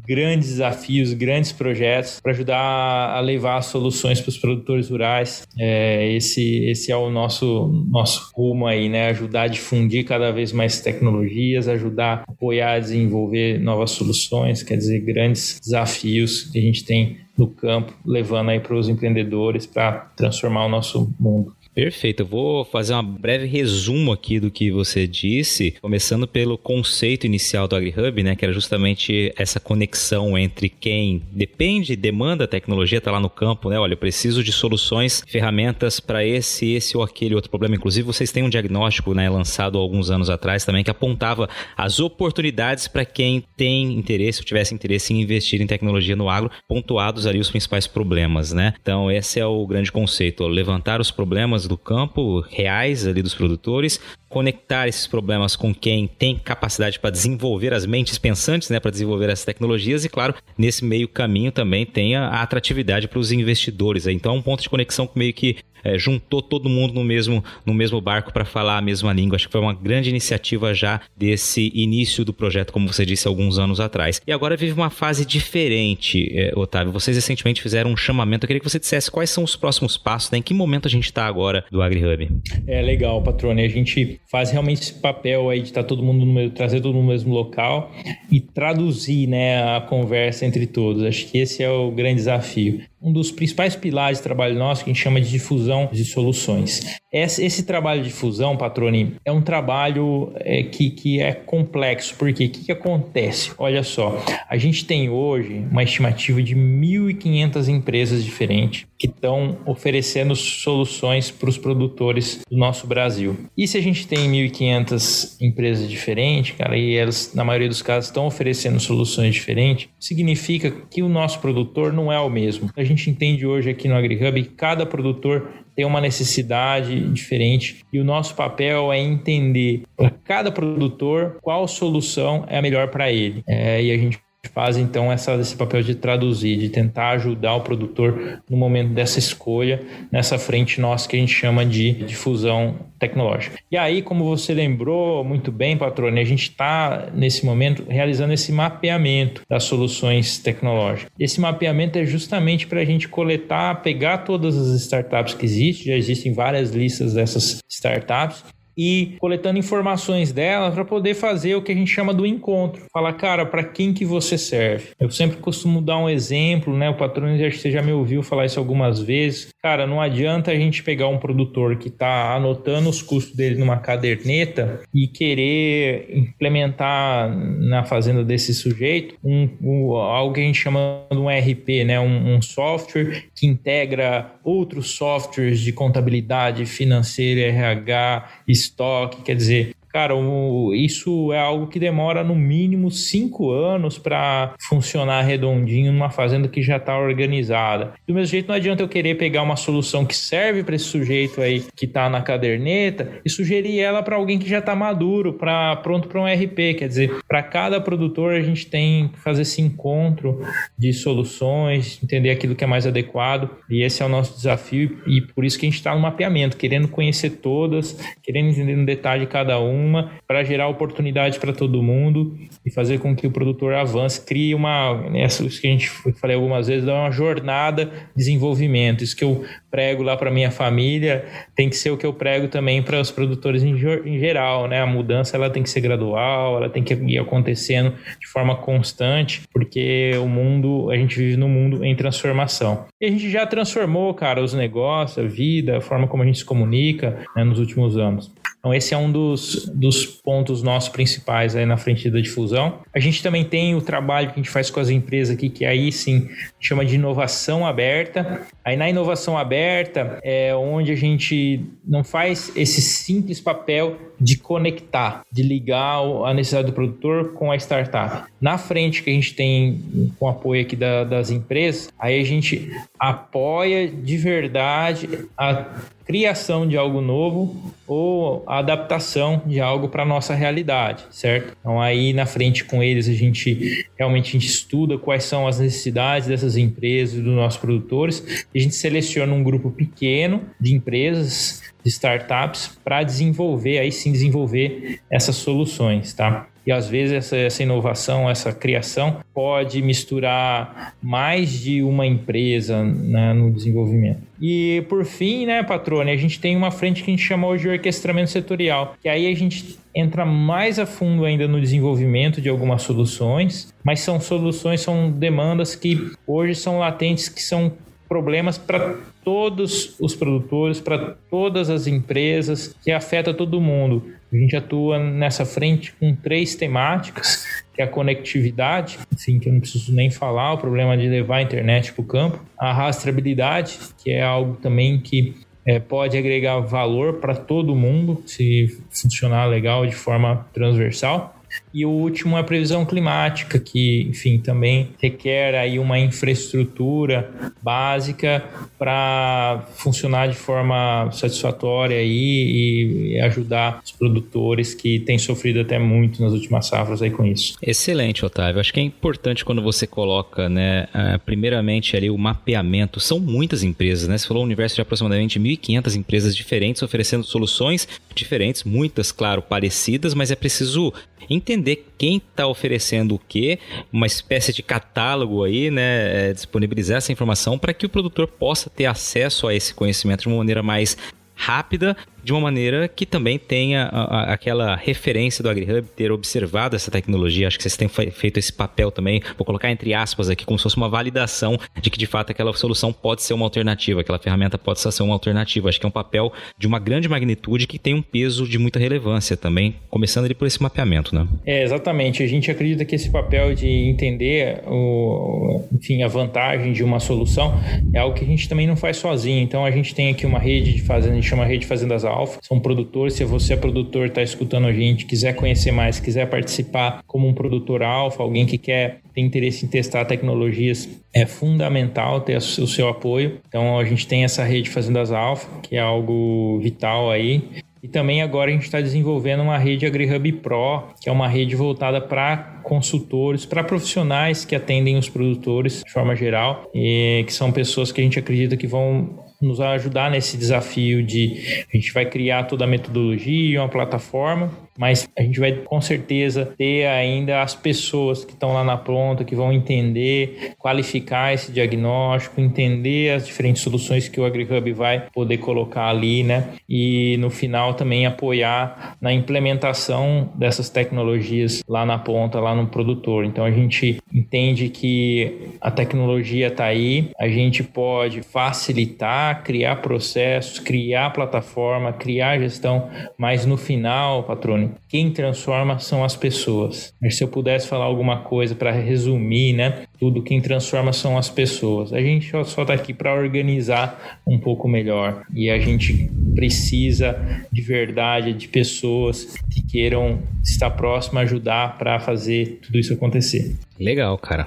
grandes desafios, grandes projetos para ajudar a levar soluções para os produtores rurais. É, esse, esse é o nosso, nosso rumo aí, né? Ajudar a difundir cada vez mais tecnologias, ajudar a apoiar a desenvolver novas soluções, quer dizer, grandes desafios que a gente tem no campo, levando aí para os empreendedores para transformar o nosso mundo. Perfeito. Eu vou fazer um breve resumo aqui do que você disse, começando pelo conceito inicial do AgriHub, né, que era justamente essa conexão entre quem depende, demanda a tecnologia, está lá no campo, né? Olha, eu preciso de soluções, ferramentas para esse, esse ou aquele outro problema. Inclusive, vocês têm um diagnóstico, né, lançado alguns anos atrás também, que apontava as oportunidades para quem tem interesse, ou tivesse interesse em investir em tecnologia no agro, pontuados ali os principais problemas, né? Então, esse é o grande conceito, levantar os problemas problemas do campo reais ali dos produtores, conectar esses problemas com quem tem capacidade para desenvolver as mentes pensantes, né, para desenvolver essas tecnologias e, claro, nesse meio caminho também tem a atratividade para os investidores. Então, é um ponto de conexão que meio que é, juntou todo mundo no mesmo, no mesmo barco para falar a mesma língua. Acho que foi uma grande iniciativa já desse início do projeto, como você disse alguns anos atrás. E agora vive uma fase diferente, é, Otávio. Vocês recentemente fizeram um chamamento. Eu queria que você dissesse quais são os próximos passos, né? em que momento a gente está agora do AgriHub. É legal, Patrone. A gente faz realmente esse papel aí de estar tá todo mundo no mesmo, trazer todo mundo no mesmo local e traduzir né, a conversa entre todos. Acho que esse é o grande desafio um dos principais pilares do trabalho nosso que a gente chama de difusão de soluções. Esse, esse trabalho de difusão, Patrone, é um trabalho é, que, que é complexo, porque o que, que acontece? Olha só, a gente tem hoje uma estimativa de 1.500 empresas diferentes que estão oferecendo soluções para os produtores do nosso Brasil. E se a gente tem 1.500 empresas diferentes, cara, e elas, na maioria dos casos, estão oferecendo soluções diferentes, significa que o nosso produtor não é o mesmo. A gente entende hoje aqui no AgriHub que cada produtor tem uma necessidade diferente e o nosso papel é entender para cada produtor qual solução é a melhor para ele. É, e a gente faz então essa, esse papel de traduzir, de tentar ajudar o produtor no momento dessa escolha, nessa frente nossa que a gente chama de difusão tecnológica. E aí, como você lembrou muito bem, patrone, a gente está nesse momento realizando esse mapeamento das soluções tecnológicas. Esse mapeamento é justamente para a gente coletar, pegar todas as startups que existem, já existem várias listas dessas startups, e coletando informações dela para poder fazer o que a gente chama do encontro. Falar, cara, para quem que você serve? Eu sempre costumo dar um exemplo, né? O patrão que você já me ouviu falar isso algumas vezes. Cara, não adianta a gente pegar um produtor que está anotando os custos dele numa caderneta e querer implementar na fazenda desse sujeito um, um algo que a gente chama de um RP, né? Um, um software que integra outros softwares de contabilidade financeira, RH, estoque, quer dizer, Cara, o, isso é algo que demora no mínimo cinco anos para funcionar redondinho numa fazenda que já está organizada. Do mesmo jeito, não adianta eu querer pegar uma solução que serve para esse sujeito aí que está na caderneta e sugerir ela para alguém que já está maduro, para pronto para um RP. Quer dizer, para cada produtor a gente tem que fazer esse encontro de soluções, entender aquilo que é mais adequado e esse é o nosso desafio e por isso que a gente está no mapeamento, querendo conhecer todas, querendo entender no detalhe cada um para gerar oportunidade para todo mundo e fazer com que o produtor avance, crie uma, né, isso que a gente falei algumas vezes, uma jornada de desenvolvimento. Isso que eu prego lá para minha família tem que ser o que eu prego também para os produtores em, em, geral, né? A mudança ela tem que ser gradual, ela tem que ir acontecendo de forma constante, porque o mundo, a gente vive num mundo em transformação. E a gente já transformou, cara, os negócios, a vida, a forma como a gente se comunica né, nos últimos anos. Então, esse é um dos, dos pontos nossos principais aí na frente da difusão. A gente também tem o trabalho que a gente faz com as empresas aqui, que aí sim chama de inovação aberta. Aí na inovação aberta é onde a gente não faz esse simples papel de conectar, de ligar a necessidade do produtor com a startup. Na frente que a gente tem com apoio aqui da, das empresas, aí a gente apoia de verdade a criação de algo novo ou a adaptação de algo para nossa realidade, certo? Então aí na frente com eles a gente realmente a gente estuda quais são as necessidades dessas empresas dos nossos produtores e a gente seleciona um grupo pequeno de empresas de startups para desenvolver, aí sim desenvolver essas soluções, tá? E às vezes essa, essa, inovação, essa criação pode misturar mais de uma empresa né, no desenvolvimento. E por fim, né, patrone, a gente tem uma frente que a gente chama hoje de orquestramento setorial, que aí a gente entra mais a fundo ainda no desenvolvimento de algumas soluções, mas são soluções, são demandas que hoje são latentes, que são problemas para todos os produtores, para todas as empresas, que afeta todo mundo. A gente atua nessa frente com três temáticas, que é a conectividade, assim, que eu não preciso nem falar, o problema de levar a internet para o campo, a rastreabilidade, que é algo também que é, pode agregar valor para todo mundo, se funcionar legal de forma transversal, E o último é a previsão climática, que, enfim, também requer aí uma infraestrutura básica para funcionar de forma satisfatória aí e ajudar os produtores que têm sofrido até muito nas últimas safras aí com isso. Excelente, Otávio. Acho que é importante quando você coloca, né, uh, primeiramente ali o mapeamento. São muitas empresas, né? Você falou um universo de aproximadamente 1.500 empresas diferentes oferecendo soluções diferentes, muitas, claro, parecidas, mas é preciso entender quem está oferecendo o que, uma espécie de catálogo aí, né? É, disponibilizar essa informação para que o produtor possa ter acesso a esse conhecimento de uma maneira mais rápida de uma maneira que também tenha a, a, aquela referência do AgriHub ter observado essa tecnologia. Acho que vocês têm feito esse papel também, vou colocar entre aspas aqui, como se fosse uma validação de que de fato aquela solução pode ser uma alternativa, aquela ferramenta pode ser uma alternativa. Acho que é um papel de uma grande magnitude que tem um peso de muita relevância também, começando ali por esse mapeamento, né? É, exatamente. A gente acredita que esse papel de entender o, enfim, a vantagem de uma solução é algo que a gente também não faz sozinho. Então a gente tem aqui uma rede de fazendas, a gente chama rede de fazendas Alfa, são produtores. Se você é produtor, está escutando a gente, quiser conhecer mais, quiser participar como um produtor alfa, alguém que quer tem interesse em testar tecnologias, é fundamental ter o seu apoio. Então a gente tem essa rede Fazendas Alfa, que é algo vital aí. E também agora a gente está desenvolvendo uma rede AgriHub Pro, que é uma rede voltada para consultores, para profissionais que atendem os produtores de forma geral, e que são pessoas que a gente acredita que vão nos ajudar nesse desafio de a gente vai criar toda a metodologia, uma plataforma mas a gente vai com certeza ter ainda as pessoas que estão lá na ponta, que vão entender, qualificar esse diagnóstico, entender as diferentes soluções que o AgriHub vai poder colocar ali, né? E no final também apoiar na implementação dessas tecnologias lá na ponta, lá no produtor. Então a gente entende que a tecnologia está aí, a gente pode facilitar, criar processos, criar plataforma, criar gestão, mas no final, patrônio, quem transforma são as pessoas. Se eu pudesse falar alguma coisa para resumir, né, tudo, quem transforma são as pessoas. A gente só está aqui para organizar um pouco melhor e a gente precisa de verdade de pessoas que queiram estar próximo, ajudar para fazer tudo isso acontecer. Legal, cara.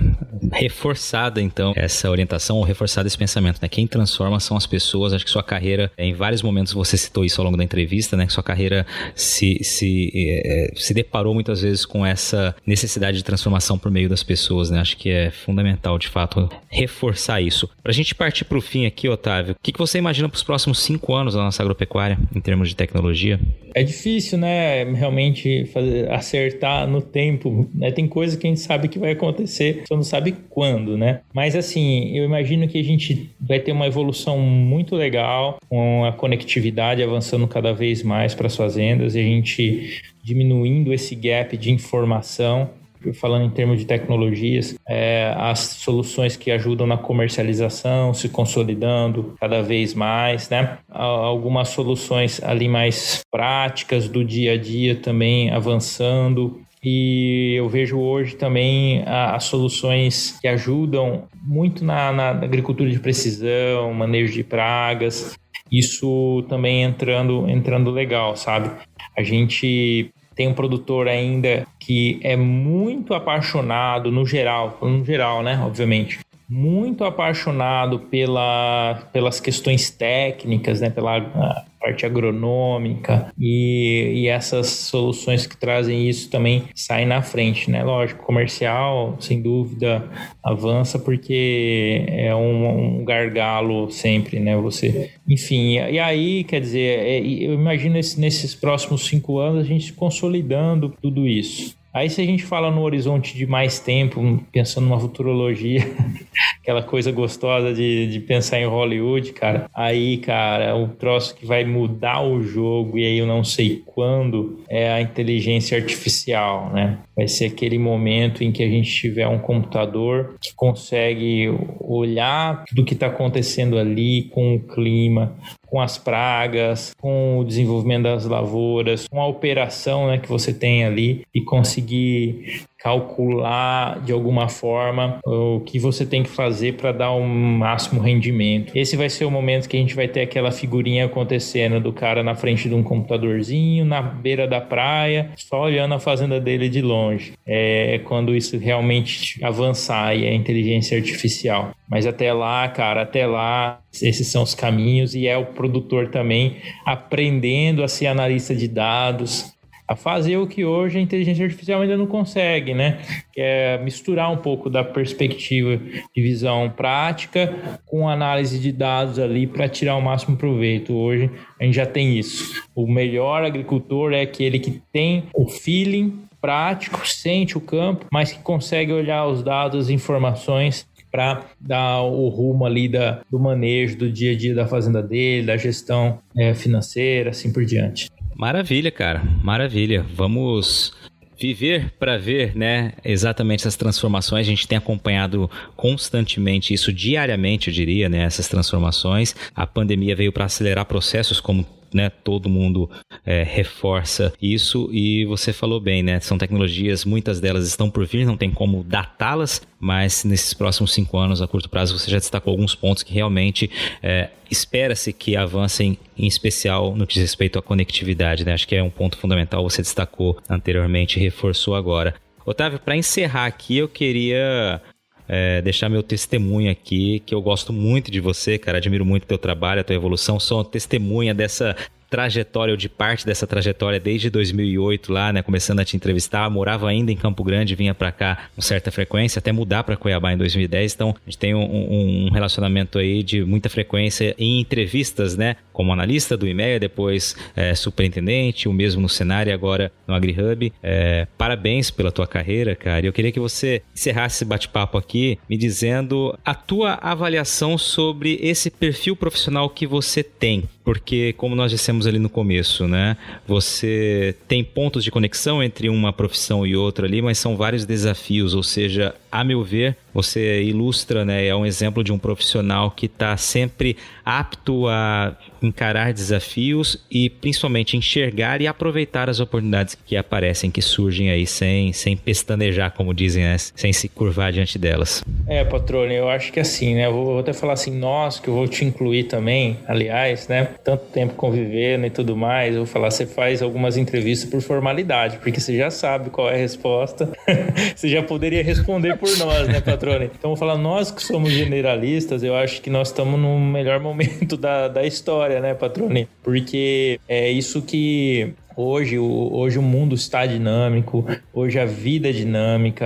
Reforçada então essa orientação, ou reforçado esse pensamento, né? Quem transforma são as pessoas. Acho que sua carreira, em vários momentos você citou isso ao longo da entrevista, né? Que sua carreira se, se, é, se deparou muitas vezes com essa necessidade de transformação por meio das pessoas, né? Acho que é fundamental, de fato, reforçar isso. Para a gente partir para o fim aqui, Otávio, o que, que você imagina para os próximos cinco anos da nossa agropecuária em termos de tecnologia? É difícil, né? Realmente fazer, acertar no tempo. Né? Tem coisa que a gente sabe que vai acontecer, só não sabe quando, né? Mas assim, eu imagino que a gente vai ter uma evolução muito legal, com a conectividade avançando cada vez mais para as fazendas e a gente diminuindo esse gap de informação falando em termos de tecnologias, é, as soluções que ajudam na comercialização se consolidando cada vez mais, né? Algumas soluções ali mais práticas do dia a dia também avançando. E eu vejo hoje também as soluções que ajudam muito na, na agricultura de precisão, manejo de pragas, isso também entrando entrando legal, sabe? A gente tem um produtor ainda que é muito apaixonado, no geral, no geral, né? Obviamente, muito apaixonado pela, pelas questões técnicas, né? Pela parte agronômica e, e essas soluções que trazem isso também saem na frente, né? Lógico, comercial, sem dúvida, avança porque é um, um gargalo sempre, né? Você, enfim, e aí, quer dizer, é, eu imagino esse, nesses próximos cinco anos a gente consolidando tudo isso. Aí se a gente fala no horizonte de mais tempo, pensando numa futurologia, aquela coisa gostosa de, de pensar em Hollywood, cara, aí, cara, o troço que vai mudar o jogo, e aí eu não sei quando, é a inteligência artificial, né? Vai ser aquele momento em que a gente tiver um computador que consegue olhar tudo que está acontecendo ali com o clima, com as pragas, com o desenvolvimento das lavouras, com a operação né, que você tem ali e conseguir calcular de alguma forma o que você tem que fazer para dar o um máximo rendimento. Esse vai ser o momento que a gente vai ter aquela figurinha acontecendo do cara na frente de um computadorzinho, na beira da praia, só olhando a fazenda dele de longe. É quando isso realmente avançar e a inteligência artificial. Mas até lá, cara, até lá, esses são os caminhos e é o produtor também aprendendo a ser analista de dados, a fazer o que hoje a inteligência artificial ainda não consegue, né? Que é misturar um pouco da perspectiva de visão prática com análise de dados ali para tirar o máximo proveito. Hoje a gente já tem isso. O melhor agricultor é aquele que tem o feeling prático, sente o campo, mas que consegue olhar os dados, as informações para dar o rumo ali da, do manejo do dia a dia da fazenda dele, da gestão é, financeira, assim por diante. Maravilha, cara. Maravilha. Vamos viver para ver, né, exatamente essas transformações. A gente tem acompanhado constantemente isso diariamente, eu diria, né, essas transformações. A pandemia veio para acelerar processos como né, todo mundo é, reforça isso e você falou bem, né? São tecnologias, muitas delas estão por vir, não tem como datá-las, mas nesses próximos cinco anos, a curto prazo, você já destacou alguns pontos que realmente é, espera-se que avancem, em especial no que diz respeito à conectividade, né? Acho que é um ponto fundamental, você destacou anteriormente e reforçou agora. Otávio, para encerrar aqui, eu queria é, deixar meu testemunho aqui, que eu gosto muito de você, cara, admiro muito teu trabalho, a tua evolução, sou testemunha dessa trajetória ou de parte dessa trajetória desde 2008 lá, né, começando a te entrevistar, morava ainda em Campo Grande, vinha para cá com certa frequência, até mudar para Cuiabá em 2010, então a gente tem um, um, relacionamento aí de muita frequência em entrevistas, né, como analista do IMEA, depois é, superintendente, o mesmo no cenário e agora no AgriHub. É, parabéns pela tua carreira, cara. Eu queria que você encerrasse esse bate-papo aqui me dizendo a tua avaliação sobre esse perfil profissional que você tem porque como nós dissemos ali no começo, né, você tem pontos de conexão entre uma profissão e outra ali, mas são vários desafios, ou seja, a meu ver, você ilustra, né, é um exemplo de um profissional que está sempre apto a encarar desafios e principalmente enxergar e aproveitar as oportunidades que aparecem, que surgem aí sem, sem pestanejar, como dizem, né? sem se curvar diante delas. É, patrônio, eu acho que assim, né? Eu vou, até falar assim, nós, que eu vou te incluir também, aliás, né? Tanto tempo convivendo e tudo mais, eu vou falar, você faz algumas entrevistas por formalidade, porque você já sabe qual é a resposta, você já poderia responder por nós, né, patrônio? Então, vou falar, nós que somos generalistas, eu acho que nós estamos no melhor momento da, da história, né, patrone? Porque é isso que Hoje o, hoje o mundo está dinâmico, hoje a vida é dinâmica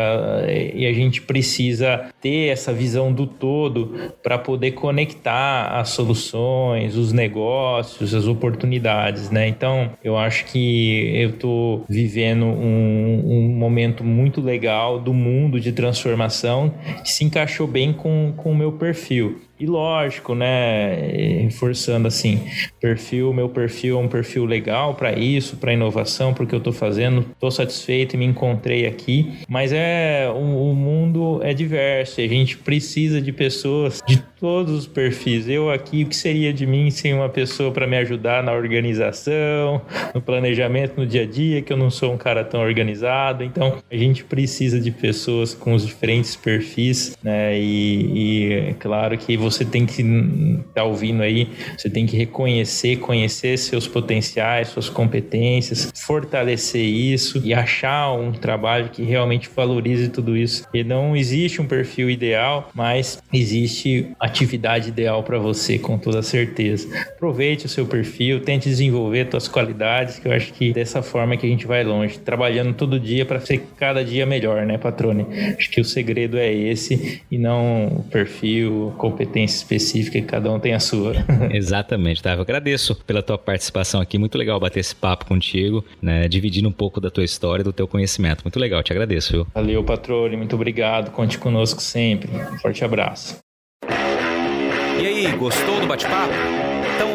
e a gente precisa ter essa visão do todo para poder conectar as soluções, os negócios, as oportunidades, né? Então eu acho que eu estou vivendo um, um, momento muito legal do mundo de transformação que se encaixou bem com, com o meu perfil. E lógico, né, reforçando assim, perfil, meu perfil é um perfil legal para isso, para inovação, porque eu estou fazendo, estou satisfeito e me encontrei aqui. Mas é o, o mundo é diverso, e a gente precisa de pessoas de todos os perfis. Eu aqui, o que seria de mim sem uma pessoa para me ajudar na organização, no planejamento, no dia a dia, que eu não sou um cara tão organizado. Então, a gente precisa de pessoas com os diferentes perfis, né? E, e é claro que você você tem que estar tá ouvindo aí, você tem que reconhecer, conhecer seus potenciais, suas competências, fortalecer isso e achar um trabalho que realmente valorize tudo isso. E não existe um perfil ideal, mas existe atividade ideal para você, com toda certeza. Aproveite o seu perfil, tente desenvolver suas qualidades, que eu acho que dessa forma que a gente vai longe, trabalhando todo dia para ser cada dia melhor, né, patrone? Acho que o segredo é esse e não o perfil, competência competência específica e cada um tem a sua. Exatamente, tá? Eu agradeço pela tua participação aqui. Muito legal bater esse papo contigo, né? Dividindo um pouco da tua história, do teu conhecimento. Muito legal, te agradeço, viu? Valeu, patrone. Muito obrigado. Conte conosco sempre. Um forte abraço. E aí, gostou do bate-papo?